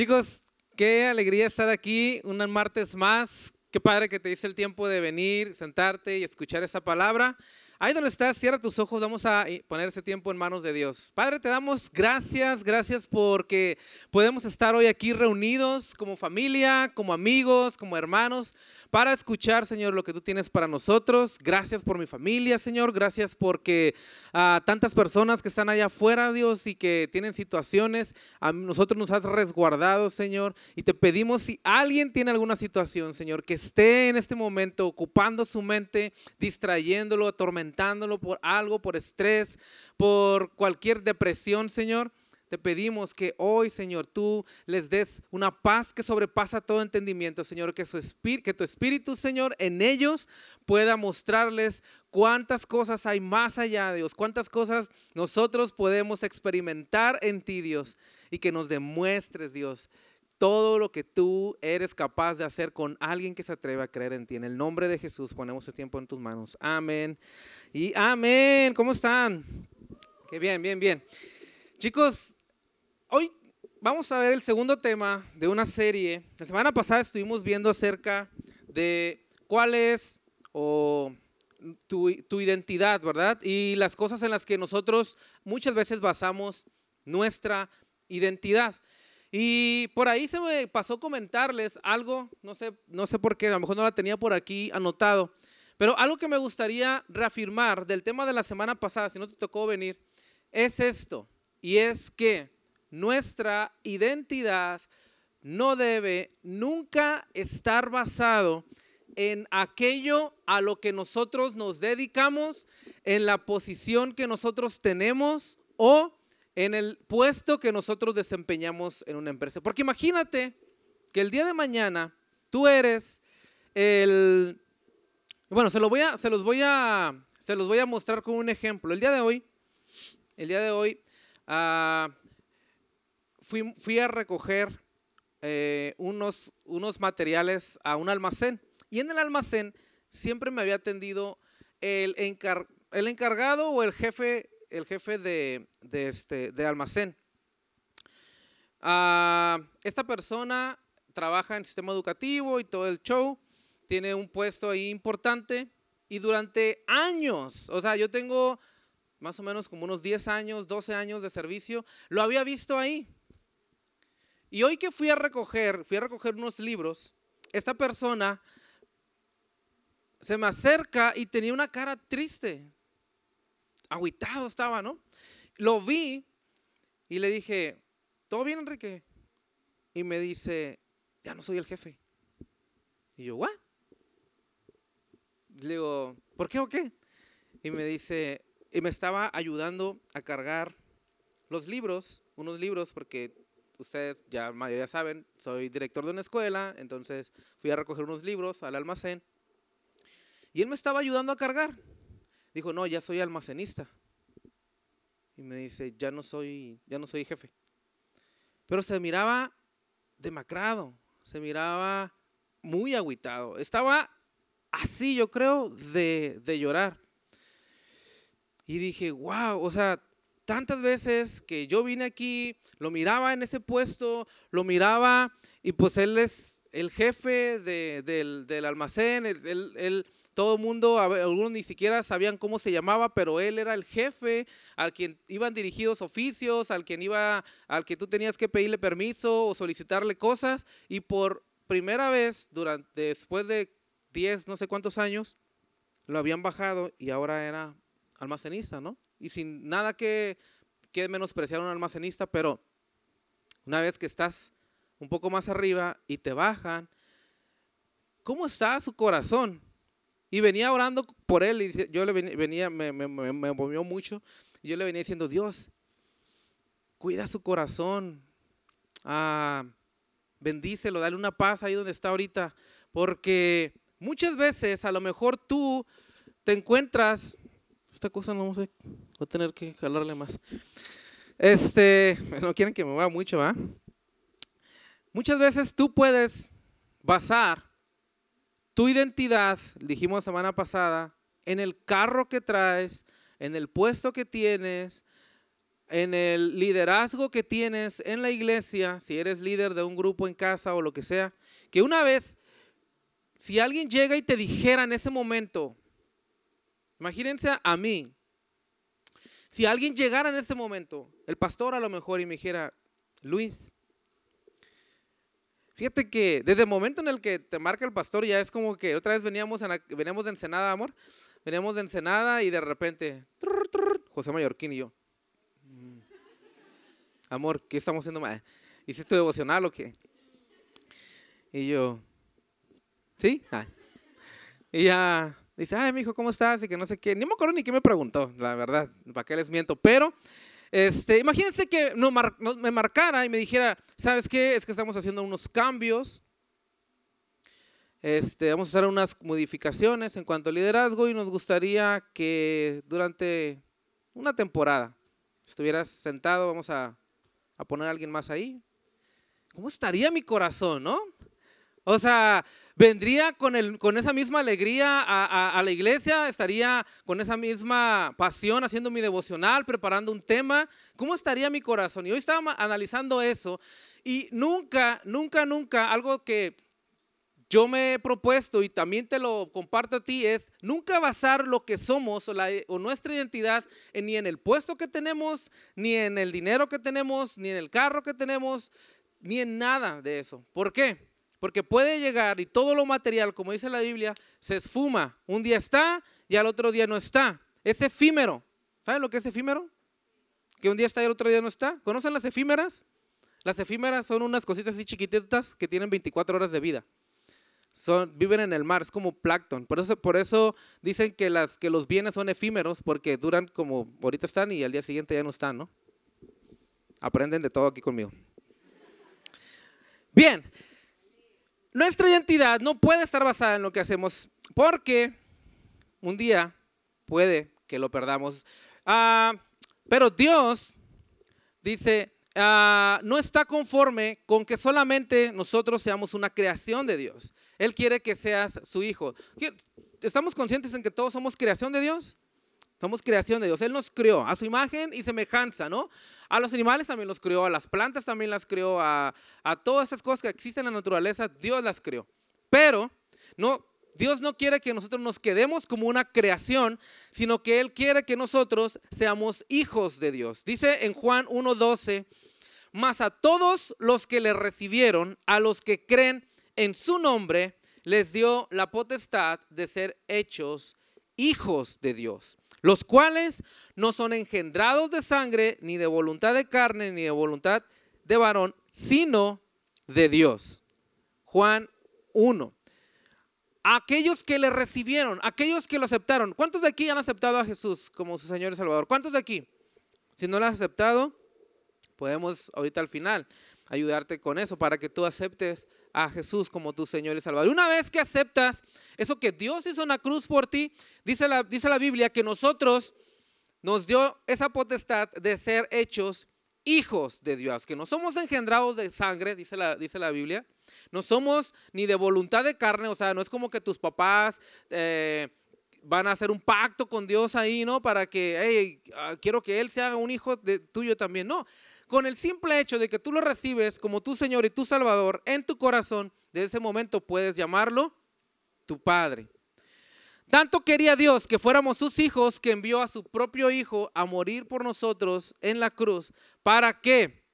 Chicos, qué alegría estar aquí un martes más. Qué padre que te dice el tiempo de venir, sentarte y escuchar esa palabra. Ahí donde estás, cierra tus ojos, vamos a poner ese tiempo en manos de Dios. Padre, te damos gracias, gracias porque podemos estar hoy aquí reunidos como familia, como amigos, como hermanos para escuchar, Señor, lo que tú tienes para nosotros. Gracias por mi familia, Señor. Gracias porque a ah, tantas personas que están allá afuera, Dios, y que tienen situaciones, a nosotros nos has resguardado, Señor. Y te pedimos si alguien tiene alguna situación, Señor, que esté en este momento ocupando su mente, distrayéndolo, atormentándolo por algo, por estrés, por cualquier depresión, Señor te pedimos que hoy, Señor, tú les des una paz que sobrepasa todo entendimiento, Señor, que, tu espíritu, Señor, en ellos pueda mostrarles cuántas cosas hay más allá, Dios, cuántas cosas nosotros podemos experimentar en ti, Dios, y que nos demuestres, Dios, todo lo que tú eres capaz de hacer con alguien que se atreve a creer en ti. En el nombre de Jesús ponemos el tiempo en tus manos. Amén. Y amén. ¿Cómo están? Qué bien, bien, bien. Chicos, hoy vamos a ver el segundo tema de una serie. La semana pasada estuvimos viendo acerca de cuál es tu, tu, identidad, ¿verdad? Y las cosas en las que nosotros muchas veces basamos nuestra identidad. Y por ahí se me pasó comentarles algo, no sé, no sé por qué, a lo mejor no la tenía por aquí anotado, pero algo que me gustaría reafirmar del tema de la semana pasada, si no te tocó venir, es esto, y es que nuestra identidad no debe nunca estar basado en aquello a lo que nosotros nos dedicamos, en la posición que nosotros tenemos o en el puesto que nosotros desempeñamos en una empresa. Porque imagínate que el día de mañana tú eres el... Bueno, se, voy a, se, los voy a, se los voy a mostrar con un ejemplo. El día de hoy, el día de hoy, uh, fui, a recoger eh, unos, unos materiales a un almacén y en el almacén siempre me había atendido el, el encargado o el jefe, el jefe de, este, de almacén. Ah, esta persona trabaja en sistema educativo y todo el show, tiene un puesto ahí importante y durante años, o sea, yo tengo más o menos como unos 10 años, 12 años de servicio, lo había visto ahí. Y hoy que fui a recoger, fui a recoger unos libros, esta persona se me acerca y tenía una cara triste. Aguitado estaba, ¿no? Lo vi y le dije, ¿todo bien, Enrique? Y me dice, ya no soy el jefe. Y yo, ¿what? Le digo, ¿por qué o qué? Y me dice, y me estaba ayudando a cargar los libros, unos libros, porque ustedes ya mayoría saben, soy director de una escuela, entonces fui a recoger unos libros al almacén y él me estaba ayudando a cargar. Dijo, no, ya soy almacenista. Y me dice, ya no soy, ya no soy jefe. Pero se miraba demacrado, se miraba muy agüitado. Estaba así, yo creo, de, de llorar. Y dije, wow, o sea, tantas veces que yo vine aquí, lo miraba en ese puesto, lo miraba y pues él es el jefe del, almacén, él, todo el mundo, algunos ni siquiera sabían cómo se llamaba, pero él era el jefe al quien iban dirigidos oficios, al quien iba, al que tú tenías que pedirle permiso o solicitarle cosas y por primera vez durante después de 10 no sé cuántos años lo habían bajado y ahora era almacenista, ¿no? Y sin nada que, que menospreciar a un almacenista, pero una vez que estás un poco más arriba y te bajan, ¿cómo está su corazón? Y venía orando por él y yo le venía, me, me, me, movió mucho. Y yo le venía diciendo, Dios, cuida su corazón, ah, bendícelo, dale una paz ahí donde está ahorita, porque muchas veces a lo mejor tú te encuentras esta cosa no a tener que jalarle más. Este, no quieren que me mueva mucho, ¿va? Muchas veces tú puedes basar tu identidad, dijimos semana pasada, en el carro que traes, en el puesto que tienes, en el liderazgo que tienes en la iglesia, si eres líder de un grupo en casa o lo que sea, que una vez, si alguien llega y te dijera en ese momento, imagínense a mí, si alguien llegara en ese momento, el pastor a lo mejor y me dijera, Luis, fíjate que desde el momento en el que te marca el pastor ya es como que otra vez veníamos, veníamos de Ensenada, amor, veníamos de Ensenada y de repente, José Mallorquín y yo, amor, ¿qué estamos haciendo mal? ¿Hiciste devocional o qué? Y yo, ¿sí? Ah. Y ya dice, ay, mi hijo, ¿cómo estás? Y que no sé qué. Ni me acuerdo ni qué me preguntó, la verdad, para qué les miento. Pero, este, imagínense que no, me marcara y me dijera, ¿sabes qué? Es que estamos haciendo unos cambios. Este, vamos a hacer unas modificaciones en cuanto al liderazgo y nos gustaría que durante una temporada estuvieras sentado, vamos a a poner a alguien más ahí. ¿Cómo estaría mi corazón, no? O sea, vendría con, el, con esa misma alegría a, la iglesia, estaría con esa misma pasión haciendo mi devocional, preparando un tema. ¿Cómo estaría mi corazón? Y hoy estaba analizando eso y nunca, nunca, nunca, algo que yo me he propuesto y también te lo comparto a ti es nunca basar lo que somos o, nuestra identidad ni en el puesto que tenemos, ni en el dinero que tenemos, ni en el carro que tenemos, ni en nada de eso. ¿Por qué? Porque puede llegar y todo lo material, como dice la Biblia, se esfuma. Un día está y al otro día no está. Es efímero. ¿Saben lo que es efímero? Que un día está y al otro día no está. ¿Conocen las efímeras? Las efímeras son unas cositas así chiquititas que tienen 24 horas de vida viven en el mar, es como plancton. Por eso, por eso dicen que, que los bienes son efímeros, porque duran como ahorita están y al día siguiente ya no están, ¿no? Aprenden de todo aquí conmigo. Bien, nuestra identidad no puede estar basada en lo que hacemos, porque un día puede que lo perdamos. Ah, pero Dios dice, ah, no está conforme con que solamente nosotros seamos una creación de Dios. Él quiere que seas su hijo. ¿Estamos conscientes en que todos somos creación de Dios? Somos creación de Dios. Él nos creó a su imagen y semejanza, ¿no? A los animales también los creó, a las plantas también las creó, a, todas esas cosas que existen en la naturaleza, Dios las creó. Pero no, Dios no quiere que nosotros nos quedemos como una creación, sino que Él quiere que nosotros seamos hijos de Dios. Dice en Juan 1.12, más a todos los que le recibieron, a los que creen en su nombre les dio la potestad de ser hechos hijos de Dios, los cuales no son engendrados de sangre, ni de voluntad de carne, ni de voluntad de varón, sino de Dios. Juan 1. Aquellos que le recibieron, aquellos que lo aceptaron. ¿Cuántos de aquí han aceptado a Jesús como su Señor y Salvador? ¿Cuántos de aquí? Si no lo has aceptado, podemos ahorita al final ayudarte con eso para que tú aceptes a Jesús como tu Señor y Salvador. Una vez que aceptas eso que Dios hizo en la cruz por ti, dice la, dice la Biblia que nosotros nos dio esa potestad de ser hechos hijos de Dios, que no somos engendrados de sangre, dice la, dice la Biblia, no somos ni de voluntad de carne, o sea, no es como que tus papás eh, van a hacer un pacto con Dios ahí, ¿no? Para que, hey, ah, quiero que Él se haga un hijo de, tuyo también, no con el simple hecho de que tú lo recibes como tu Señor y tu Salvador en tu corazón, de ese momento puedes llamarlo tu Padre. Tanto quería Dios que fuéramos sus hijos que envió a su propio Hijo a morir por nosotros en la cruz para que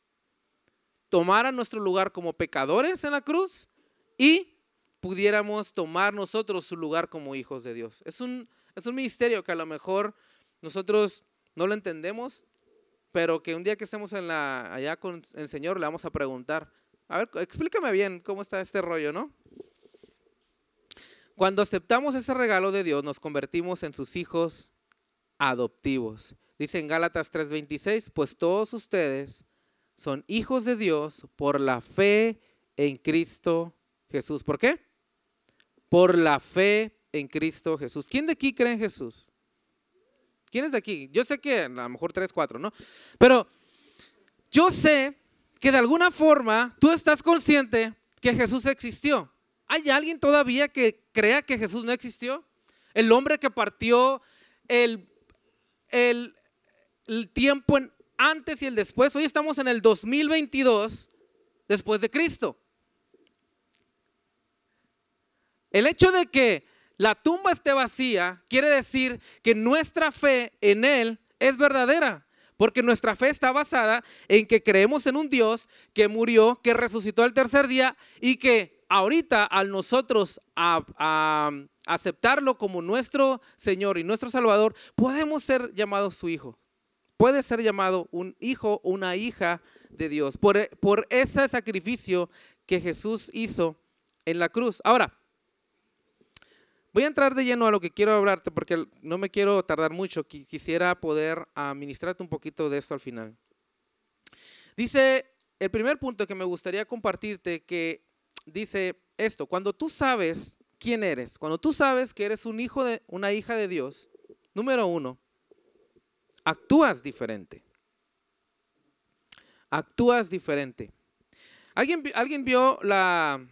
tomara nuestro lugar como pecadores en la cruz y pudiéramos tomar nosotros su lugar como hijos de Dios. Es un, es un misterio que a lo mejor nosotros no lo entendemos, pero que un día que estemos en la, allá con el Señor le vamos a preguntar, a ver, explícame bien cómo está este rollo, ¿no? Cuando aceptamos ese regalo de Dios, nos convertimos en sus hijos adoptivos. Dice en Gálatas 3:26, pues todos ustedes son hijos de Dios por la fe en Cristo Jesús. ¿Por qué? Por la fe en Cristo Jesús. ¿Quién de aquí cree en Jesús? ¿Quién es de aquí? Yo sé que a lo mejor tres, cuatro, ¿no? Pero yo sé que de alguna forma tú estás consciente que Jesús existió. ¿Hay alguien todavía que crea que Jesús no existió? El hombre que partió el, el, el tiempo antes y el después. Hoy estamos en el 2022 después de Cristo. El hecho de que la tumba esté vacía quiere decir que nuestra fe en Él es verdadera. Porque nuestra fe está basada en que creemos en un Dios que murió, que resucitó al tercer día y que ahorita al nosotros aceptarlo como nuestro Señor y nuestro Salvador, podemos ser llamados su hijo. Puede ser llamado un hijo o una hija de Dios por, por ese sacrificio que Jesús hizo en la cruz. Ahora, Voy a entrar de lleno a lo que quiero hablarte porque no me quiero tardar mucho. Quisiera poder administrarte un poquito de esto al final. Dice el primer punto que me gustaría compartirte que dice esto, cuando tú sabes quién eres, cuando tú sabes que eres un hijo de una hija de Dios, número uno, actúas diferente. Actúas diferente. ¿Alguien, ¿alguien vio la,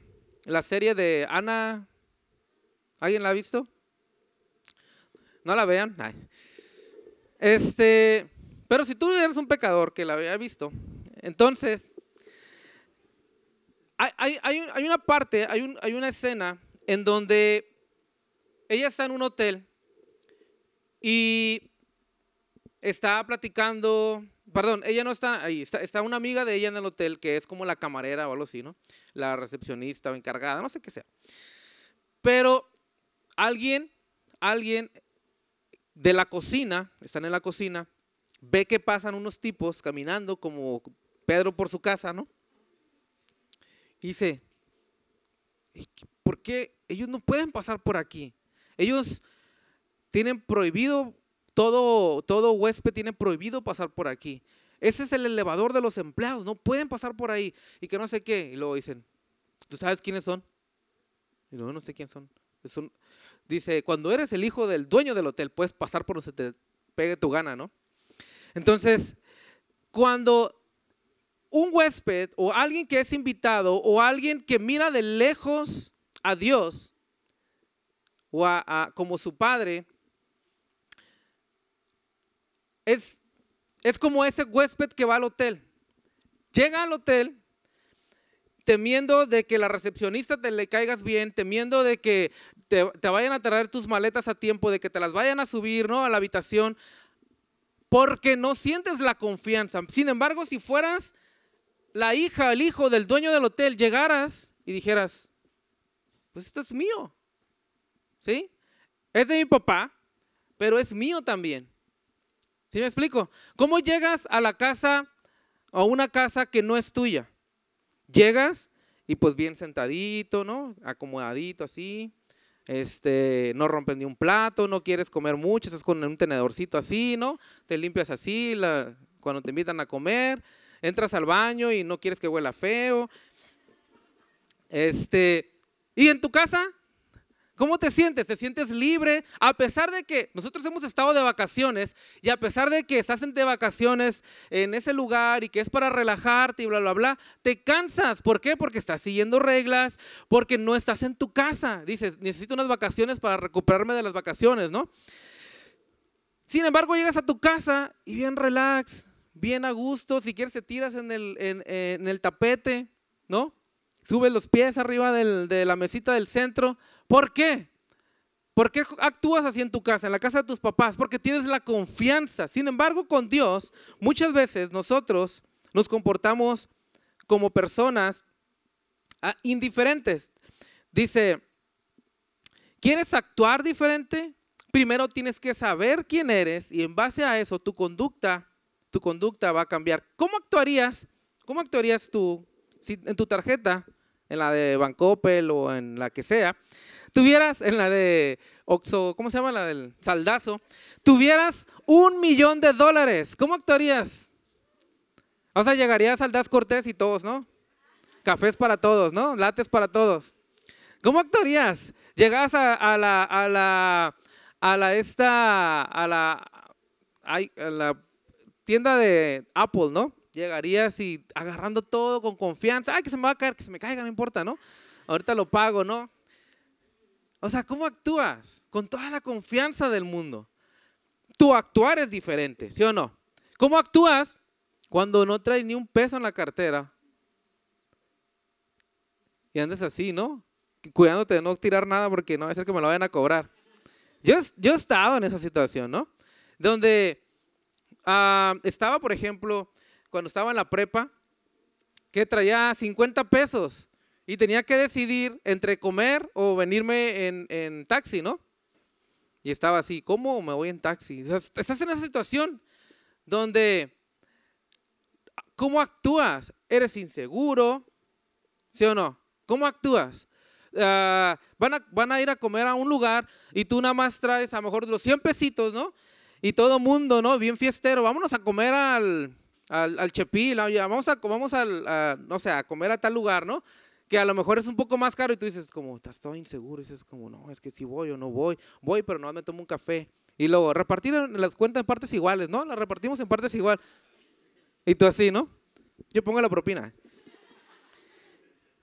la serie de Ana ¿Alguien la ha visto? No la vean. Este, pero si tú eres un pecador que la había visto, entonces hay, hay, una parte, hay, hay una escena en donde ella está en un hotel y está platicando, perdón, ella no está ahí, está, está, una amiga de ella en el hotel que es como la camarera o algo así, ¿no? La recepcionista o encargada, no sé qué sea. Pero alguien, alguien de la cocina, están en la cocina, ve que pasan unos tipos caminando como Pedro por su casa, ¿no? Dice, ¿por qué ellos no pueden pasar por aquí? Ellos tienen prohibido, todo, todo huésped tiene prohibido pasar por aquí. Ese es el elevador de los empleados, no pueden pasar por ahí. Y que no sé qué. Y luego dicen, ¿tú sabes quiénes son? Y luego no sé quiénes son. Son, dice, cuando eres el hijo del dueño del hotel, puedes pasar por donde se te pegue tu gana, ¿no? Entonces, cuando un huésped o alguien que es invitado o alguien que mira de lejos a Dios o a, como su padre, es, es como ese huésped que va al hotel. Llega al hotel temiendo de que la recepcionista te le caigas bien, temiendo de que te, vayan a traer tus maletas a tiempo, de que te las vayan a subir ¿no? a la habitación, porque no sientes la confianza. Sin embargo, si fueras la hija, el hijo del dueño del hotel, llegaras y dijeras, pues esto es mío, ¿sí? Es de mi papá, pero es mío también. ¿Sí me explico? ¿Cómo llegas a la casa, a una casa que no es tuya? Llegas y pues bien sentadito, ¿no? Acomodadito así, este, no rompes ni un plato, no quieres comer mucho, estás con un tenedorcito así, ¿no? Te limpias así cuando te invitan a comer, entras al baño y no quieres que huela feo. Este, y en tu casa ¿Cómo te sientes? ¿Te sientes libre? A pesar de que nosotros hemos estado de vacaciones y a pesar de que estás de vacaciones en ese lugar y que es para relajarte y bla, bla, bla, te cansas. ¿Por qué? Porque estás siguiendo reglas, porque no estás en tu casa. Dices, necesito unas vacaciones para recuperarme de las vacaciones, ¿no? Sin embargo, llegas a tu casa y bien relax, bien a gusto. Si quieres, te tiras en el, en, el tapete, ¿no? Subes los pies arriba de la mesita del centro ¿Por qué? ¿Por qué actúas así en tu casa, en la casa de tus papás? Porque tienes la confianza. Sin embargo, con Dios, muchas veces nosotros nos comportamos como personas ah, indiferentes. Dice, ¿quieres actuar diferente? Primero tienes que saber quién eres y en base a eso tu conducta, tu conducta va a cambiar. ¿Cómo actuarías? ¿Cómo actuarías tú si en tu tarjeta, en la de Bancoppel o en la que sea, tuvieras en la de Oxo, ¿cómo se llama la del saldazo? Tuvieras un millón de dólares, ¿cómo actuarías? O sea, llegarías al Das Cortés y todos, ¿no? Cafés para todos, ¿no? Lates para todos. ¿Cómo actuarías? Llegas a, la, a la, a la, esta, a la, a la tienda de Apple, ¿no? Llegarías y agarrando todo con confianza. Ay, que se me va a caer, que se me caiga, no importa, ¿no? Ahorita lo pago, ¿no? O sea, ¿cómo actúas? Con toda la confianza del mundo. Tu actuar es diferente, ¿sí o no? ¿Cómo actúas cuando no traes ni un peso en la cartera y andas así, ¿no? Cuidándote de no tirar nada porque no va a ser que me lo vayan a cobrar. Yo, yo he estado en esa situación, ¿no? Donde ah, estaba, por ejemplo, cuando estaba en la prepa, que traía 50 pesos y tenía que decidir entre comer o venirme en, en taxi, ¿no? Y estaba así, ¿cómo me voy en taxi? Estás en esa situación donde, ¿cómo actúas? ¿Eres inseguro? ¿Sí o no? ¿Cómo actúas? Ah, van, a, van a ir a comer a un lugar y tú nada más traes a lo mejor los 100 pesitos, ¿no? Y todo mundo, ¿no? Bien fiestero, vámonos a comer al, al, al Chepil, vamos, a, vamos al, no sé, a comer a tal lugar, ¿no? Que a lo mejor es un poco más caro y tú dices, como, estás todo inseguro, y dices, como, no, es que si voy o no voy, voy, pero no me tomo un café. Y luego, repartir las cuentas en partes iguales, ¿no? Las repartimos en partes igual. Y tú así, ¿no? Yo pongo la propina.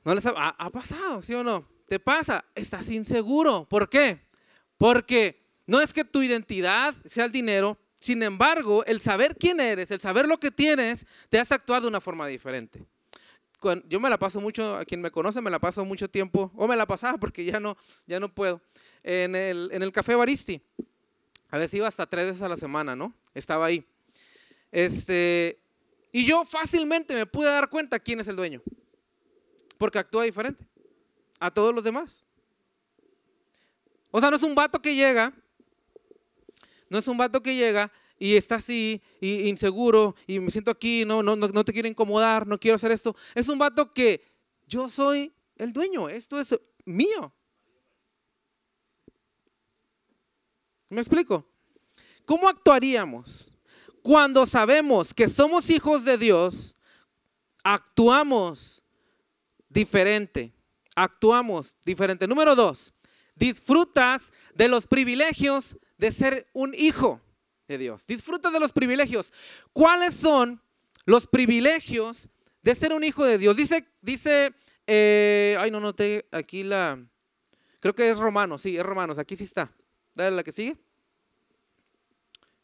¿No les ha, ha pasado, sí o no? ¿Te pasa? Estás inseguro. ¿Por qué? Porque no es que tu identidad sea el dinero, sin embargo, el saber quién eres, el saber lo que tienes, te hace actuar de una forma diferente yo me la paso mucho, a quien me conoce, me la paso mucho tiempo, o me la pasaba porque ya no, ya no puedo, en el, en el Café Baristi. A veces iba hasta tres veces a la semana, ¿no? Estaba ahí. Este, y yo fácilmente me pude dar cuenta quién es el dueño, porque actúa diferente a todos los demás. O sea, no es un vato que llega, no es un vato que llega y está así, y inseguro, y me siento aquí, no, no, no te quiero incomodar, no quiero hacer esto. Es un vato que yo soy el dueño, esto es mío. ¿Me explico? ¿Cómo actuaríamos cuando sabemos que somos hijos de Dios? Actuamos diferente. Actuamos diferente. Número dos, disfrutas de los privilegios de ser un hijo. Dios. Disfruta de los privilegios. ¿Cuáles son los privilegios de ser un hijo de Dios? Dice, dice, eh, ay, no noté aquí la, creo que es Romanos, sí, es Romanos, aquí sí está. Dale la que sigue.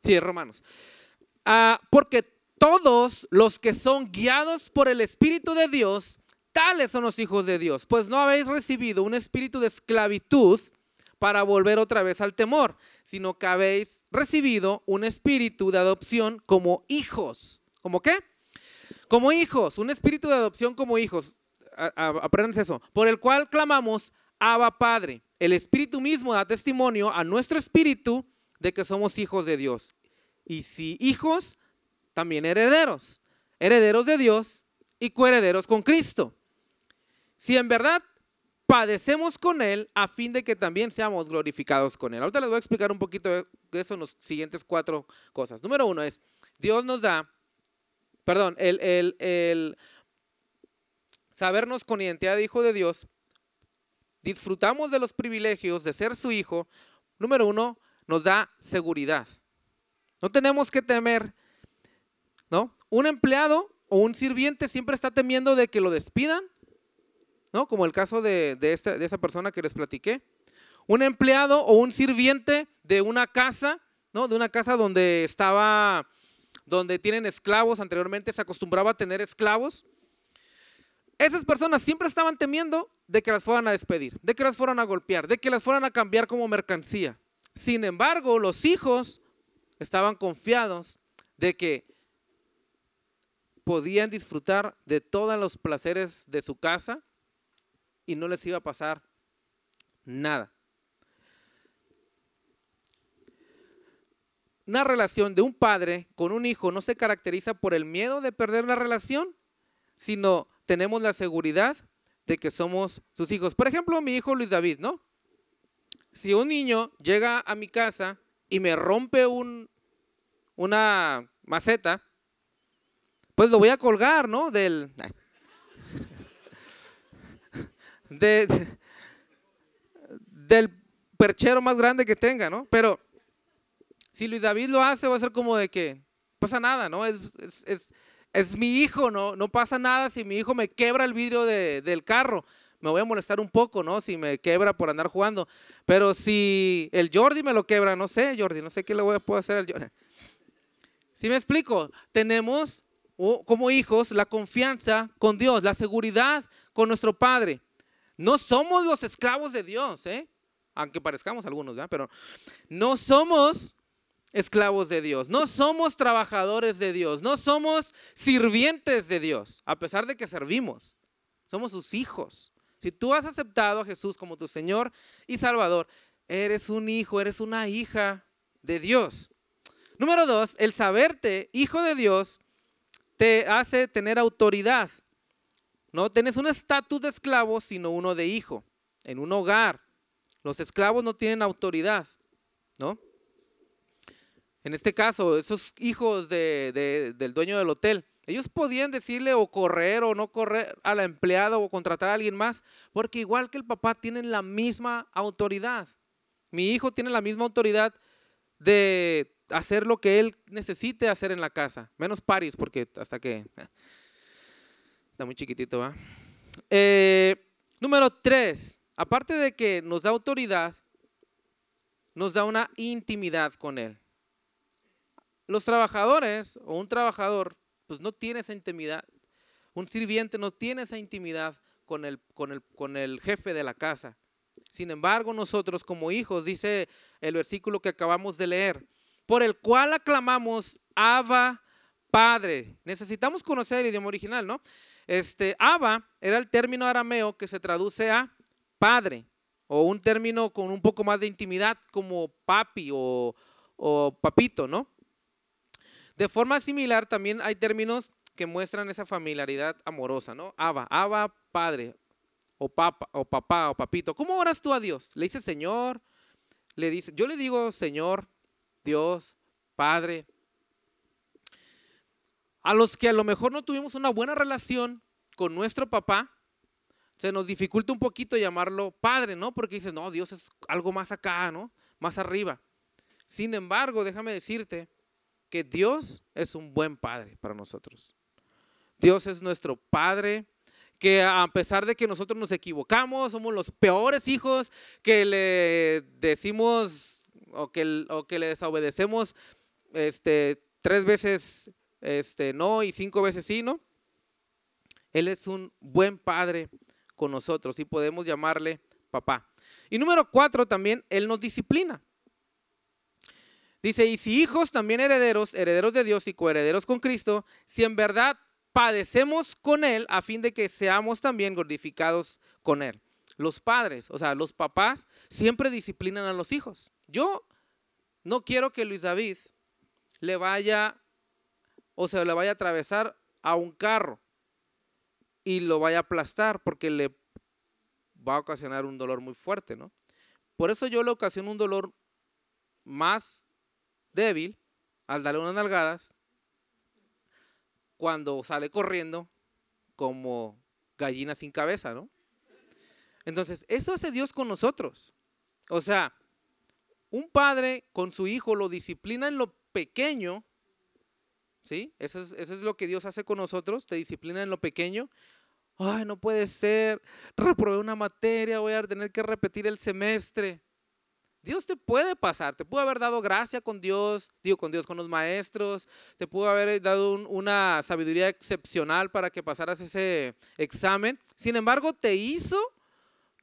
Sí, es Romanos. Ah, porque todos los que son guiados por el Espíritu de Dios, tales son los hijos de Dios, pues no habéis recibido un espíritu de esclavitud para volver otra vez al temor, sino que habéis recibido un espíritu de adopción como hijos. ¿Cómo qué? Como hijos, un espíritu de adopción como hijos. Aprendan eso. Por el cual clamamos, Abba Padre. El espíritu mismo da testimonio a nuestro espíritu de que somos hijos de Dios. Y si hijos, también herederos. Herederos de Dios y coherederos con Cristo. Si en verdad padecemos con Él a fin de que también seamos glorificados con Él. Ahorita les voy a explicar un poquito de eso en los siguientes cuatro cosas. Número uno es, Dios nos da, perdón, el, el sabernos con identidad de hijo de Dios, disfrutamos de los privilegios de ser su hijo. Número uno, nos da seguridad. No tenemos que temer, ¿no? Un empleado o un sirviente siempre está temiendo de que lo despidan ¿no? Como el caso de, de, esa persona que les platiqué. Un empleado o un sirviente de una casa, ¿no? De una casa donde estaba, donde tienen esclavos, anteriormente se acostumbraba a tener esclavos. Esas personas siempre estaban temiendo de que las fueran a despedir, de que las fueran a golpear, de que las fueran a cambiar como mercancía. Sin embargo, los hijos estaban confiados de que podían disfrutar de todos los placeres de su casa, y no les iba a pasar nada. Una relación de un padre con un hijo no se caracteriza por el miedo de perder la relación, sino tenemos la seguridad de que somos sus hijos. Por ejemplo, mi hijo Luis David, ¿no? Si un niño llega a mi casa y me rompe un, una maceta, pues lo voy a colgar, ¿no? Del, de, del perchero más grande que tenga, ¿no? Pero si Luis David lo hace, va a ser como de que pasa nada, ¿no? Es, es, es, mi hijo, ¿no? No pasa nada si mi hijo me quebra el vidrio del carro. Me voy a molestar un poco, ¿no? Si me quebra por andar jugando. Pero si el Jordi me lo quebra, no sé, Jordi, no sé qué le voy a, puedo hacer al Jordi. Si me explico, tenemos o como hijos, la confianza con Dios, la seguridad con nuestro Padre. No somos los esclavos de Dios, ¿eh? aunque parezcamos algunos, ¿verdad? pero no somos esclavos de Dios, no somos trabajadores de Dios, no somos sirvientes de Dios, a pesar de que servimos, somos sus hijos. Si tú has aceptado a Jesús como tu Señor y Salvador, eres un hijo, eres una hija de Dios. Número dos, el saberte hijo de Dios te hace tener autoridad. No tienes un estatus de esclavo, sino uno de hijo. En un hogar, los esclavos no tienen autoridad, ¿no? En este caso, esos hijos del dueño del hotel, ellos podían decirle o correr o no correr a la empleada o contratar a alguien más, porque igual que el papá tienen la misma autoridad. Mi hijo tiene la misma autoridad de hacer lo que él necesite hacer en la casa, menos Paris, porque hasta que eh, está muy chiquitito, ¿va? Eh, número tres, aparte de que nos da autoridad, nos da una intimidad con él. Los trabajadores o un trabajador, pues no tiene esa intimidad. Un sirviente no tiene esa intimidad con el, con el, con el jefe de la casa. Sin embargo, nosotros como hijos, dice el versículo que acabamos de leer, por el cual aclamamos Abba Padre. Necesitamos conocer el idioma original, ¿no? Este, Abba era el término arameo que se traduce a padre, o un término con un poco más de intimidad como papi o, papito, ¿no? De forma similar, también hay términos que muestran esa familiaridad amorosa, ¿no? Abba, Abba, padre, o papá, o papá, o papito. ¿Cómo oras tú a Dios? Le dices Señor, le dice, yo le digo Señor, Dios, Padre. A los que a lo mejor no tuvimos una buena relación con nuestro papá, se nos dificulta un poquito llamarlo Padre, ¿no? Porque dices, no, Dios es algo más acá, ¿no? Más arriba. Sin embargo, déjame decirte que Dios es un buen padre para nosotros. Dios es nuestro padre, que a pesar de que nosotros nos equivocamos, somos los peores hijos, que le decimos o que, o que le desobedecemos este, tres veces este, no y cinco veces sí, ¿no? Él es un buen padre con nosotros y podemos llamarle papá. Y número cuatro también, Él nos disciplina. Dice, y si hijos también herederos, herederos de Dios y coherederos con Cristo, si en verdad padecemos con Él a fin de que seamos también glorificados con Él. Los padres, o sea, los papás, siempre disciplinan a los hijos. Yo no quiero que Luis David le vaya o se le vaya a atravesar a un carro y lo vaya a aplastar porque le va a ocasionar un dolor muy fuerte, ¿no? Por eso yo le ocasiono un dolor más débil al darle unas nalgadas cuando sale corriendo como gallina sin cabeza, ¿no? Entonces, eso hace Dios con nosotros. O sea, un padre con su hijo lo disciplina en lo pequeño, ¿sí? Eso es, es lo que Dios hace con nosotros, te disciplina en lo pequeño. Ay, no puede ser, reprobé una materia, voy a tener que repetir el semestre. Dios te puede pasar, te pudo haber dado gracia con Dios, digo con Dios, con los maestros, te pudo haber dado una sabiduría excepcional para que pasaras ese examen. Sin embargo, te hizo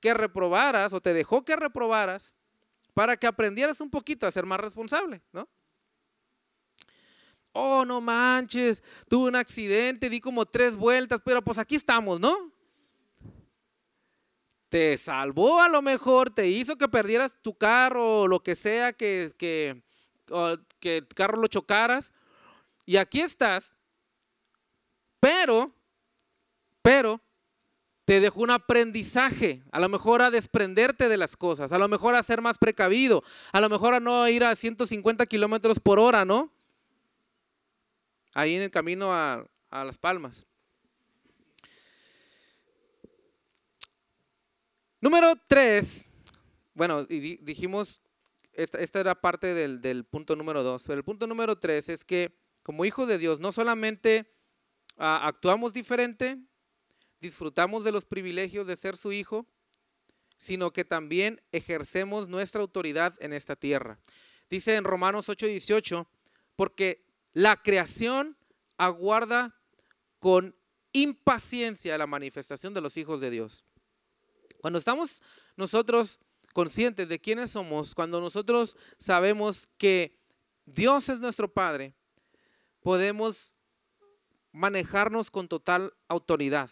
que reprobaras o te dejó que reprobaras para que aprendieras un poquito a ser más responsable, ¿no? Oh, no manches, tuve un accidente, di como tres vueltas, pero pues aquí estamos, ¿no? te salvó a lo mejor, te hizo que perdieras tu carro o lo que sea, que, que, que el carro lo chocaras. Y aquí estás, pero, pero, te dejó un aprendizaje, a lo mejor a desprenderte de las cosas, a lo mejor a ser más precavido, a lo mejor a no ir a 150 kilómetros por hora, ¿no? Ahí en el camino a, a Las Palmas. Número tres, bueno, y dijimos, esta, esta, era parte del, del, punto número dos, pero el punto número tres es que como hijo de Dios no solamente uh, actuamos diferente, disfrutamos de los privilegios de ser su hijo, sino que también ejercemos nuestra autoridad en esta tierra. Dice en Romanos 8:18, porque la creación aguarda con impaciencia la manifestación de los hijos de Dios. Cuando estamos nosotros conscientes de quiénes somos, cuando nosotros sabemos que Dios es nuestro Padre, podemos manejarnos con total autoridad.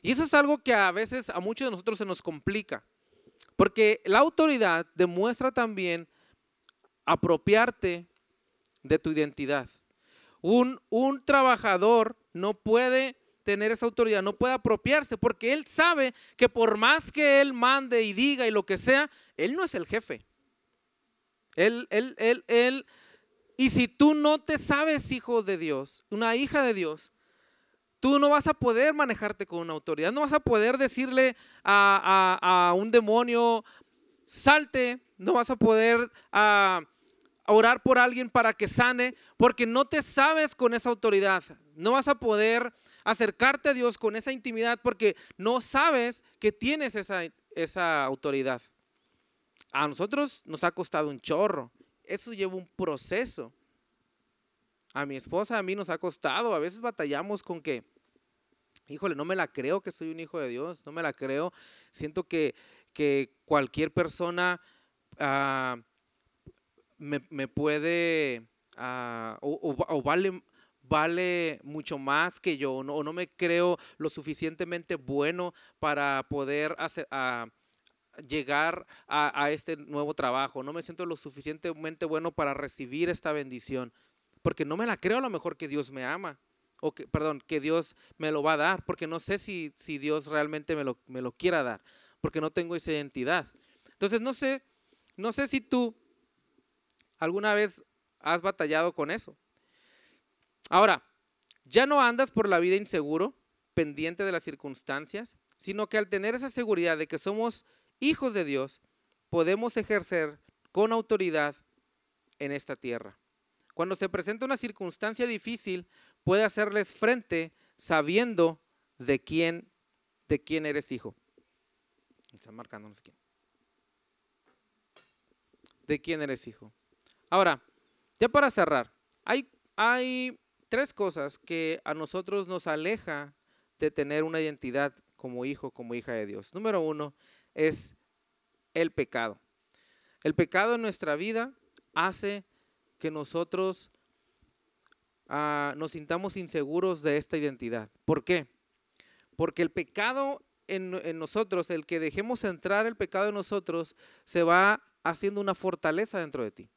Y eso es algo que a veces a muchos de nosotros se nos complica, porque la autoridad demuestra también apropiarte de tu identidad. Un, un trabajador no puede tener esa autoridad, no puede apropiarse, porque él sabe que por más que él mande y diga y lo que sea, él no es el jefe. Él, él, él, él, y si tú no te sabes hijo de Dios, una hija de Dios, tú no vas a poder manejarte con una autoridad, no vas a poder decirle a, un demonio, salte, no vas a poder a, orar por alguien para que sane, porque no te sabes con esa autoridad, no vas a poder acercarte a Dios con esa intimidad porque no sabes que tienes esa, esa autoridad. A nosotros nos ha costado un chorro, eso lleva un proceso. A mi esposa, a mí nos ha costado, a veces batallamos con que, híjole, no me la creo que soy un hijo de Dios, no me la creo. Siento que, que cualquier persona ah, me, puede, ah, o, vale, vale mucho más que yo, o no me creo lo suficientemente bueno para poder ah, llegar a, este nuevo trabajo, no me siento lo suficientemente bueno para recibir esta bendición, porque no me la creo a lo mejor que Dios me ama, o que, perdón, que Dios me lo va a dar, porque no sé si, si Dios realmente me lo, me lo quiera dar, porque no tengo esa identidad. Entonces, no sé, no sé si tú alguna vez has batallado con eso. Ahora, ya no andas por la vida inseguro, pendiente de las circunstancias, sino que al tener esa seguridad de que somos hijos de Dios, podemos ejercer con autoridad en esta tierra. Cuando se presenta una circunstancia difícil, puede hacerles frente sabiendo de quién, de quién eres hijo. Están marcando quién. De quién eres hijo. Ahora, ya para cerrar, hay, tres cosas que a nosotros nos aleja de tener una identidad como hijo, como hija de Dios. Número uno es el pecado. El pecado en nuestra vida hace que nosotros ah, nos sintamos inseguros de esta identidad. ¿Por qué? Porque el pecado en, nosotros, el que dejemos entrar el pecado en nosotros, se va haciendo una fortaleza dentro de ti.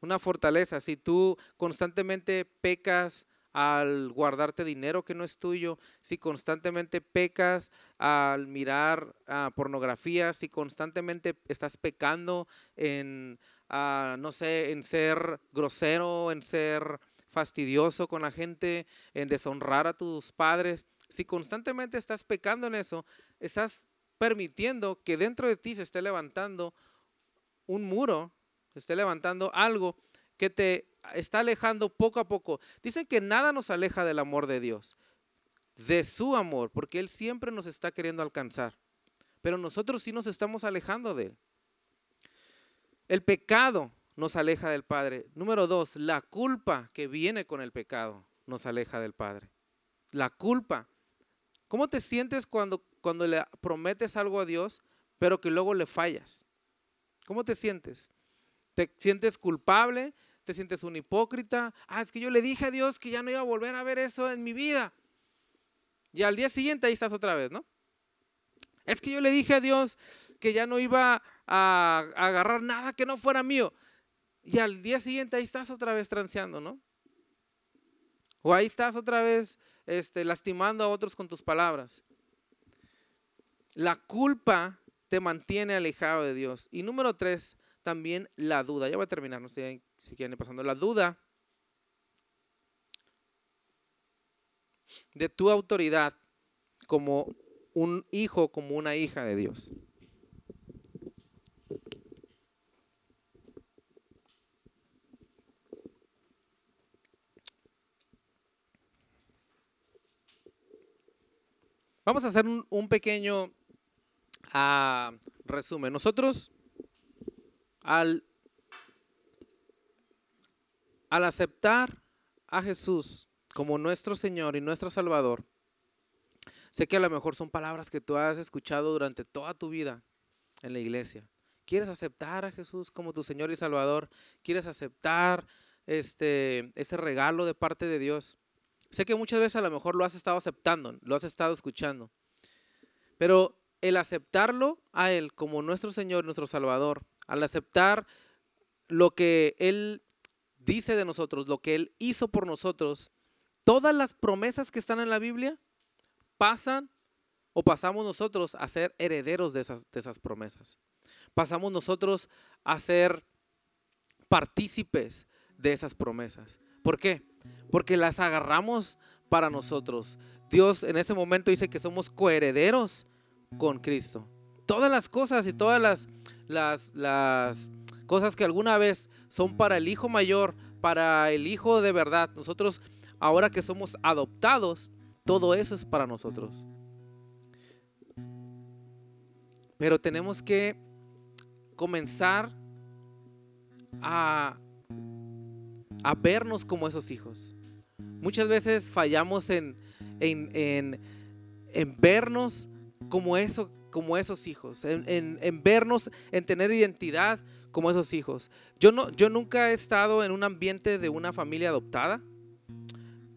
Una fortaleza. Si tú constantemente pecas al guardarte dinero que no es tuyo, si constantemente pecas al mirar ah, pornografía, si constantemente estás pecando en, ah, no sé, en ser grosero, en ser fastidioso con la gente, en deshonrar a tus padres, si constantemente estás pecando en eso, estás permitiendo que dentro de ti se esté levantando un muro, esté levantando algo que te está alejando poco a poco. Dicen que nada nos aleja del amor de Dios, de su amor, porque Él siempre nos está queriendo alcanzar. Pero nosotros sí nos estamos alejando de Él. El pecado nos aleja del Padre. Número dos, la culpa que viene con el pecado nos aleja del Padre. La culpa. ¿Cómo te sientes cuando, cuando le prometes algo a Dios, pero que luego le fallas? ¿Cómo te sientes? ¿Te sientes culpable? te sientes un hipócrita. Ah, es que yo le dije a Dios que ya no iba a volver a ver eso en mi vida. Y al día siguiente ahí estás otra vez, ¿no? Es que yo le dije a Dios que ya no iba a, agarrar nada que no fuera mío. Y al día siguiente ahí estás otra vez transeando, ¿no? O ahí estás otra vez este, lastimando a otros con tus palabras. La culpa te mantiene alejado de Dios. Y número tres, también la duda. Ya voy a terminar, no sé si quieren ir pasando. La duda de tu autoridad como un hijo, como una hija de Dios. Vamos a hacer un, pequeño ah, resumen. Nosotros al, al aceptar a Jesús como nuestro Señor y nuestro Salvador, sé que a lo mejor son palabras que tú has escuchado durante toda tu vida en la iglesia. ¿Quieres aceptar a Jesús como tu Señor y Salvador? ¿Quieres aceptar este, ese regalo de parte de Dios? Sé que muchas veces a lo mejor lo has estado aceptando, lo has estado escuchando, pero el aceptarlo a Él como nuestro Señor, nuestro Salvador, al aceptar lo que Él dice de nosotros, lo que Él hizo por nosotros, todas las promesas que están en la Biblia pasan o pasamos nosotros a ser herederos de esas, promesas. Pasamos nosotros a ser partícipes de esas promesas. ¿Por qué? Porque las agarramos para nosotros. Dios en ese momento dice que somos coherederos con Cristo. Todas las cosas y todas las, las, las cosas que alguna vez son para el hijo mayor, para el hijo de verdad. Nosotros, ahora que somos adoptados, todo eso es para nosotros. Pero tenemos que comenzar a, a vernos como esos hijos. Muchas veces fallamos en, en, en, en vernos como, eso, como esos hijos, en, en, vernos, en tener identidad como esos hijos. Yo, no, yo nunca he estado en un ambiente de una familia adoptada,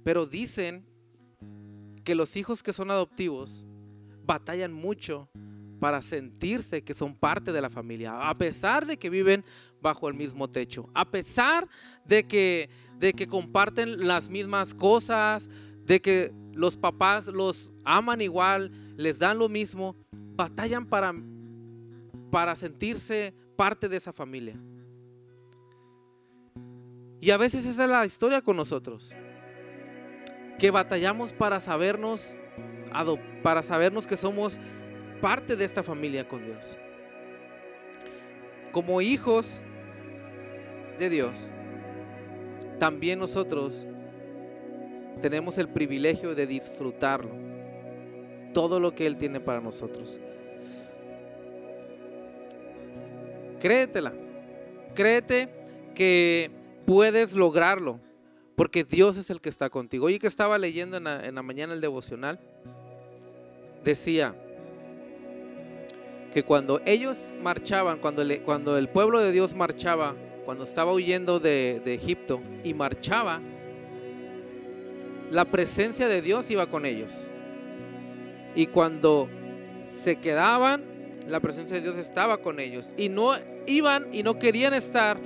pero dicen que los hijos que son adoptivos batallan mucho para sentirse que son parte de la familia, a pesar de que viven bajo el mismo techo, a pesar de que, de que comparten las mismas cosas, de que los papás los aman igual, les dan lo mismo, batallan para, para sentirse parte de esa familia. Y a veces esa es la historia con nosotros. Que batallamos para sabernos, para sabernos que somos parte de esta familia con Dios. Como hijos de Dios, también nosotros tenemos el privilegio de disfrutarlo. Todo lo que Él tiene para nosotros. Créetela. Créete que puedes lograrlo. Porque Dios es el que está contigo. Oye, que estaba leyendo en la, mañana el devocional. Decía que cuando ellos marchaban, cuando, el pueblo de Dios marchaba, cuando estaba huyendo de Egipto y marchaba, la presencia de Dios iba con ellos. Y cuando se quedaban, la presencia de Dios estaba con ellos. Y no iban y no querían estar,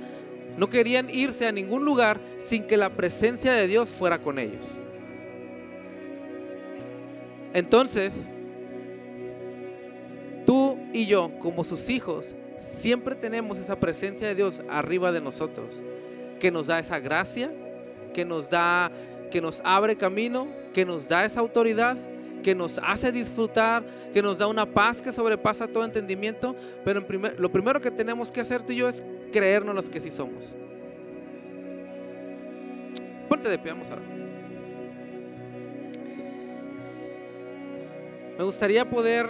no querían irse a ningún lugar sin que la presencia de Dios fuera con ellos. Entonces, tú y yo, como sus hijos, siempre tenemos esa presencia de Dios arriba de nosotros, que nos da esa gracia, que nos da, que nos abre camino, que nos da esa autoridad que nos hace disfrutar, que nos da una paz que sobrepasa todo entendimiento. Pero lo primero que tenemos que hacer tú y yo es creernos los que sí somos. Ponte de pie, vamos a Me gustaría poder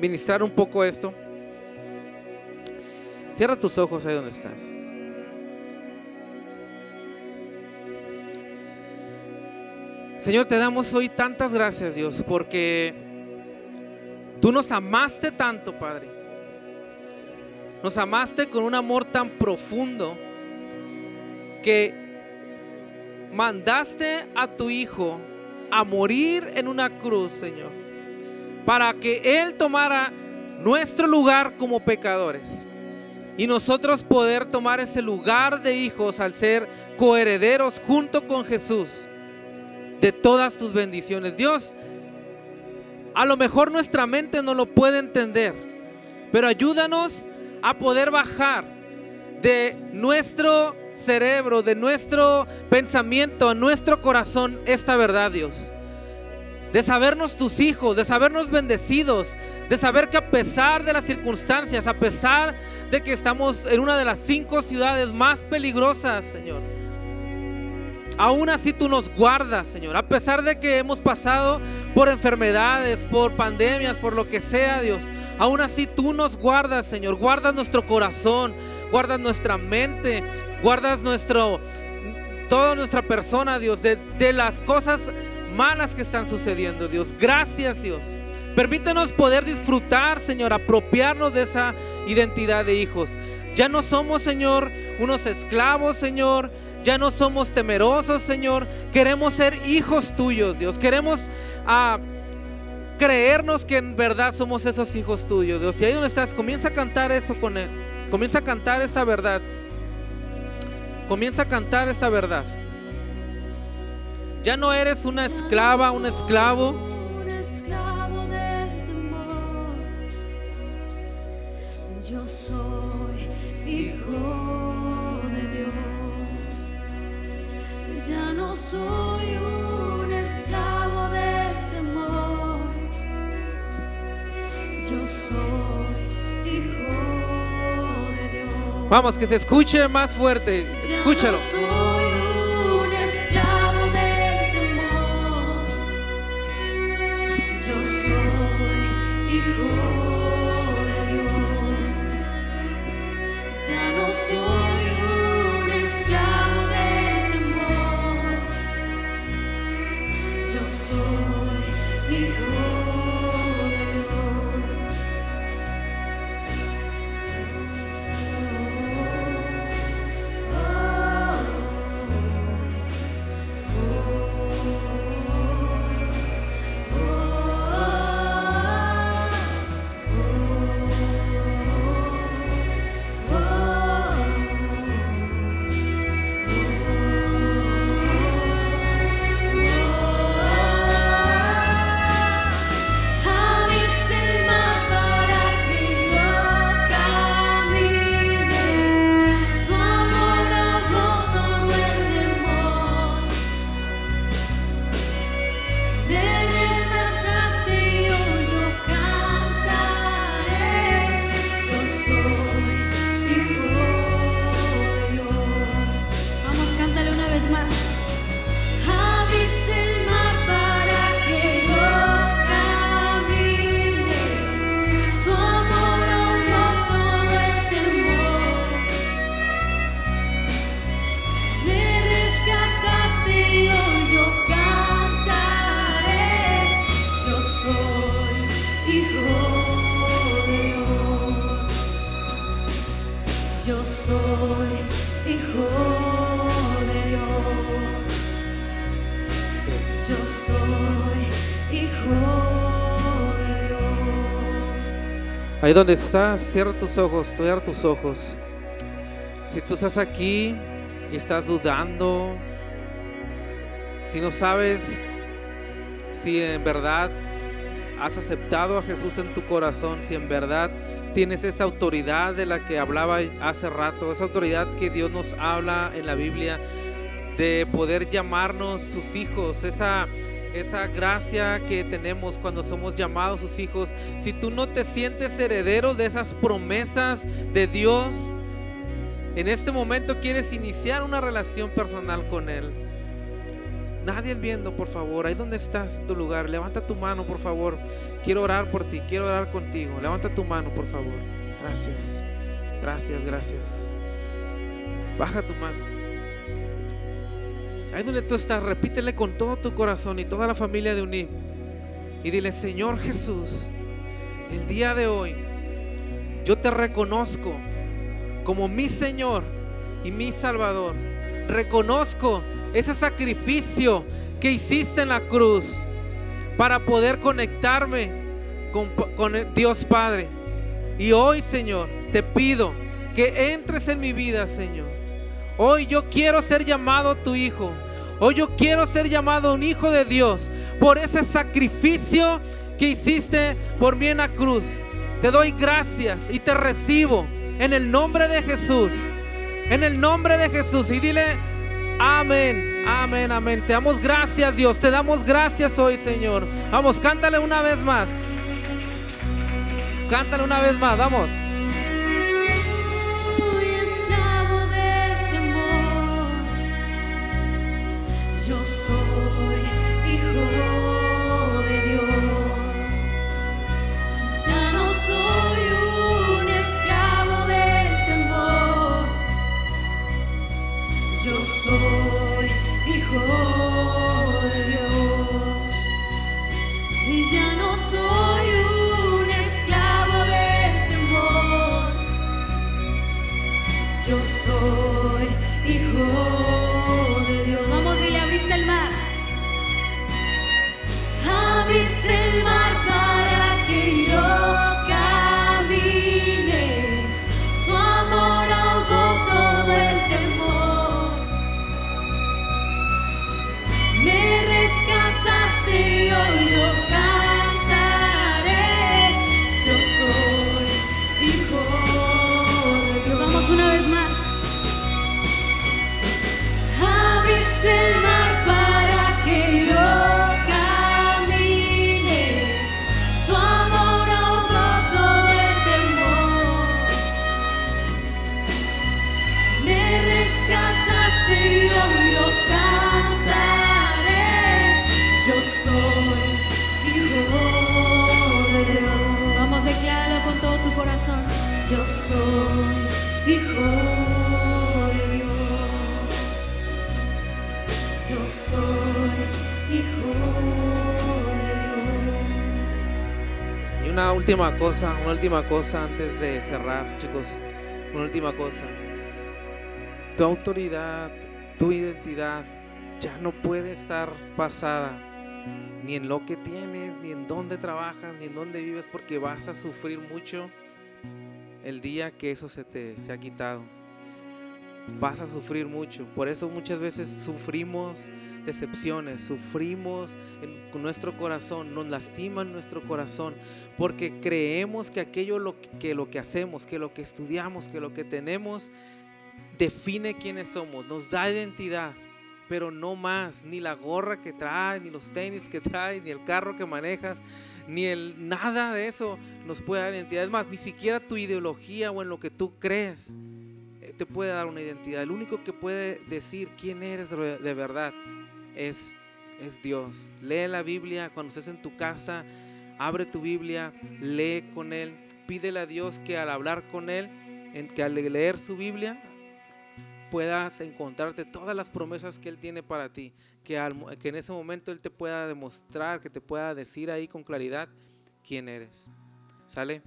ministrar un poco esto. Cierra tus ojos ahí donde estás. Señor, te damos hoy tantas gracias, Dios, porque tú nos amaste tanto, Padre. Nos amaste con un amor tan profundo que mandaste a tu Hijo a morir en una cruz, Señor, para que Él tomara nuestro lugar como pecadores y nosotros poder tomar ese lugar de hijos al ser coherederos junto con Jesús de todas tus bendiciones. Dios, a lo mejor nuestra mente no lo puede entender, pero ayúdanos a poder bajar de nuestro cerebro, de nuestro pensamiento, a nuestro corazón esta verdad, Dios. De sabernos tus hijos, de sabernos bendecidos, de saber que a pesar de las circunstancias, a pesar de que estamos en una de las cinco ciudades más peligrosas, Señor, Aún así tú nos guardas, Señor. A pesar de que hemos pasado por enfermedades, por pandemias, por lo que sea, Dios. Aún así tú nos guardas, Señor. Guardas nuestro corazón, guardas nuestra mente, guardas nuestro toda nuestra persona, Dios, de, de las cosas malas que están sucediendo, Dios. Gracias, Dios. Permítanos poder disfrutar, Señor, apropiarnos de esa identidad de hijos. Ya no somos, Señor, unos esclavos, Señor. Ya no somos temerosos, Señor. Queremos ser hijos tuyos, Dios. Queremos ah, creernos que en verdad somos esos hijos tuyos, Dios. Y ahí donde estás, comienza a cantar eso con Él. Comienza a cantar esta verdad. Comienza a cantar esta verdad. Ya no eres una esclava, un esclavo. Yo soy hijo Ya no soy un esclavo del temor. Yo soy hijo de Dios. Vamos, que se escuche más fuerte. Ya Escúchalo. no soy un esclavo del temor. Yo soy hijo Ahí donde estás, cierra tus ojos, cierra tus ojos. Si tú estás aquí y estás dudando, si no sabes si en verdad has aceptado a Jesús en tu corazón, si en verdad tienes esa autoridad de la que hablaba hace rato, esa autoridad que Dios nos habla en la Biblia, de poder llamarnos sus hijos, esa, esa gracia que tenemos cuando somos llamados sus hijos. Si tú no te sientes heredero de esas promesas de Dios, en este momento quieres iniciar una relación personal con Él. Nadie viendo, por favor, ahí donde estás en tu lugar, levanta tu mano, por favor. Quiero orar por ti, quiero orar contigo. Levanta tu mano, por favor. Gracias, gracias, gracias. Baja tu mano. Ahí donde tú estás, repítele con todo tu corazón y toda la familia de Unir. Y dile, Señor Jesús, el día de hoy yo te reconozco como mi Señor y mi Salvador. Reconozco ese sacrificio que hiciste en la cruz para poder conectarme con, Dios Padre. Y hoy, Señor, te pido que entres en mi vida, Señor. Hoy yo quiero ser llamado tu hijo. Hoy yo quiero ser llamado un hijo de Dios por ese sacrificio que hiciste por mí en la cruz. Te doy gracias y te recibo en el nombre de Jesús. En el nombre de Jesús. Y dile, amén, amén, amén. Te damos gracias, Dios. Te damos gracias hoy, Señor. Vamos, cántale una vez más. Cántale una vez más, vamos. Cosa, una última cosa antes de cerrar, chicos. Una última cosa. Tu autoridad, tu identidad ya no puede estar basada ni en lo que tienes, ni en dónde trabajas, ni en dónde vives, porque vas a sufrir mucho el día que eso se te se ha quitado. Vas a sufrir mucho. Por eso muchas veces sufrimos decepciones, sufrimos en nuestro corazón, nos lastiman nuestro corazón, porque creemos que aquello lo que, que lo que hacemos, que lo que estudiamos, que lo que tenemos define quiénes somos, nos da identidad, pero no más, ni la gorra que traes, ni los tenis que traes, ni el carro que manejas, ni el nada de eso nos puede dar identidad. Es más, ni siquiera tu ideología o en lo que tú crees eh, te puede dar una identidad. El único que puede decir quién eres de verdad es, es Dios. Lee la Biblia cuando estés en tu casa, abre tu Biblia, lee con Él, pídele a Dios que al hablar con Él, en, que al leer su Biblia, puedas encontrarte todas las promesas que Él tiene para ti, que, al que en ese momento Él te pueda demostrar, que te pueda decir ahí con claridad quién eres. ¿Sale?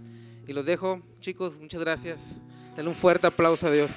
Y los dejo, chicos, muchas gracias. Denle un fuerte aplauso a Dios.